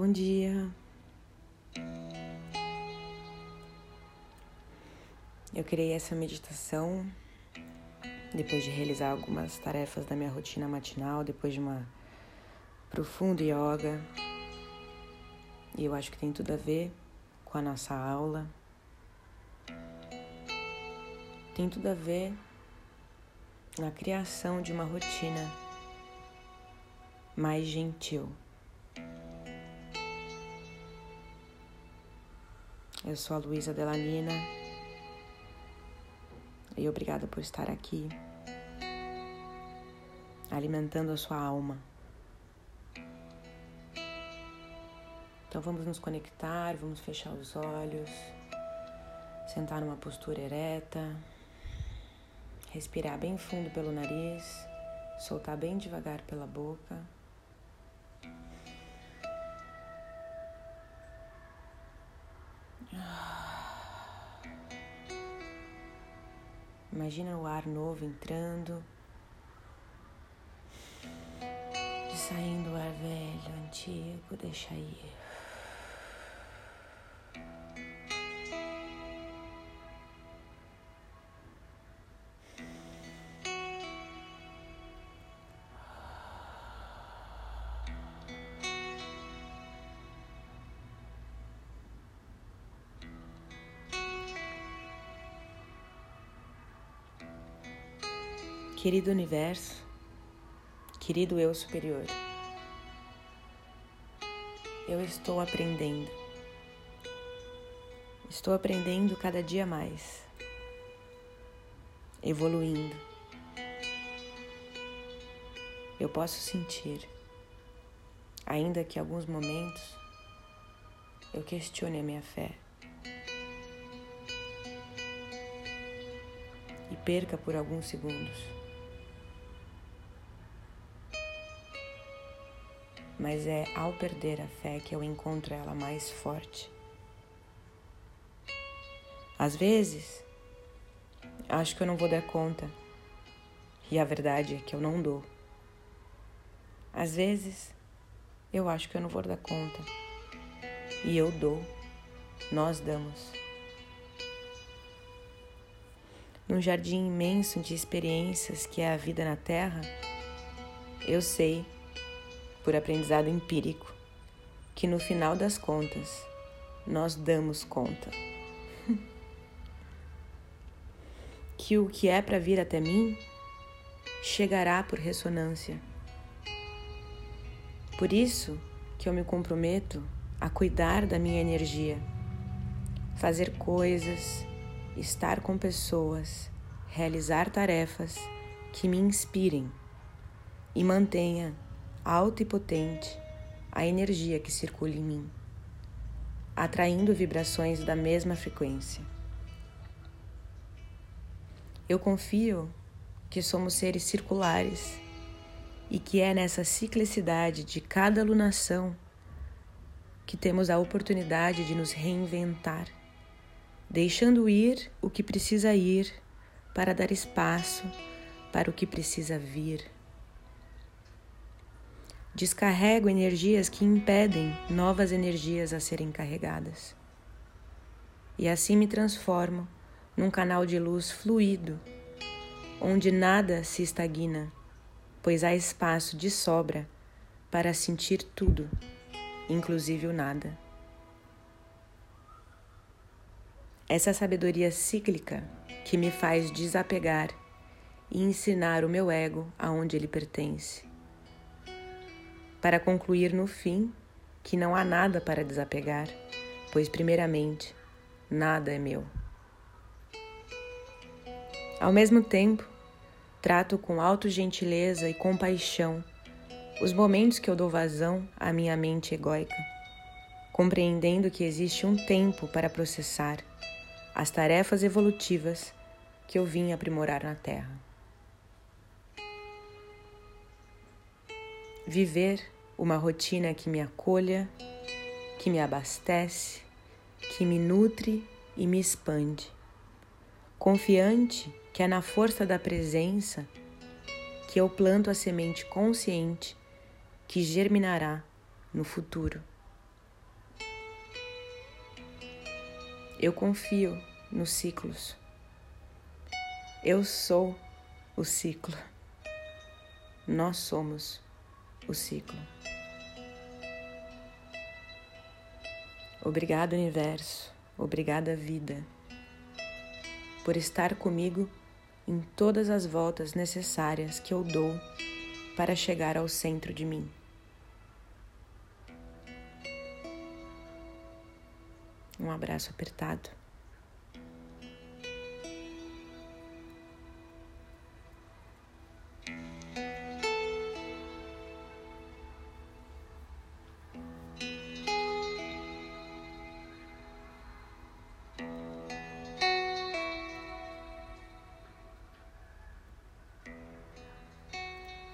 Bom dia. Eu criei essa meditação depois de realizar algumas tarefas da minha rotina matinal, depois de uma profunda yoga. E eu acho que tem tudo a ver com a nossa aula. Tem tudo a ver na criação de uma rotina mais gentil. Eu sou a Luísa Delanina e obrigada por estar aqui, alimentando a sua alma. Então vamos nos conectar, vamos fechar os olhos, sentar numa postura ereta, respirar bem fundo pelo nariz, soltar bem devagar pela boca. Imagina o ar novo entrando e saindo o ar velho, antigo, deixa ir. Querido universo, querido eu superior, eu estou aprendendo. Estou aprendendo cada dia mais, evoluindo. Eu posso sentir, ainda que alguns momentos eu questione a minha fé. E perca por alguns segundos. Mas é ao perder a fé que eu encontro ela mais forte. Às vezes, acho que eu não vou dar conta, e a verdade é que eu não dou. Às vezes, eu acho que eu não vou dar conta, e eu dou, nós damos. Num jardim imenso de experiências que é a vida na Terra, eu sei por aprendizado empírico, que no final das contas nós damos conta. que o que é para vir até mim chegará por ressonância. Por isso que eu me comprometo a cuidar da minha energia, fazer coisas, estar com pessoas, realizar tarefas que me inspirem e mantenha alta e potente a energia que circula em mim, atraindo vibrações da mesma frequência. Eu confio que somos seres circulares e que é nessa ciclicidade de cada alunação que temos a oportunidade de nos reinventar, deixando ir o que precisa ir para dar espaço para o que precisa vir. Descarrego energias que impedem novas energias a serem carregadas. E assim me transformo num canal de luz fluido, onde nada se estagna, pois há espaço de sobra para sentir tudo, inclusive o nada. Essa sabedoria cíclica que me faz desapegar e ensinar o meu ego aonde ele pertence para concluir no fim que não há nada para desapegar, pois, primeiramente, nada é meu. Ao mesmo tempo, trato com autogentileza e compaixão os momentos que eu dou vazão à minha mente egóica, compreendendo que existe um tempo para processar as tarefas evolutivas que eu vim aprimorar na Terra. viver uma rotina que me acolha, que me abastece, que me nutre e me expande. Confiante que é na força da presença que eu planto a semente consciente que germinará no futuro. Eu confio nos ciclos. Eu sou o ciclo. Nós somos o ciclo. Obrigado, universo. Obrigada, vida, por estar comigo em todas as voltas necessárias que eu dou para chegar ao centro de mim. Um abraço apertado.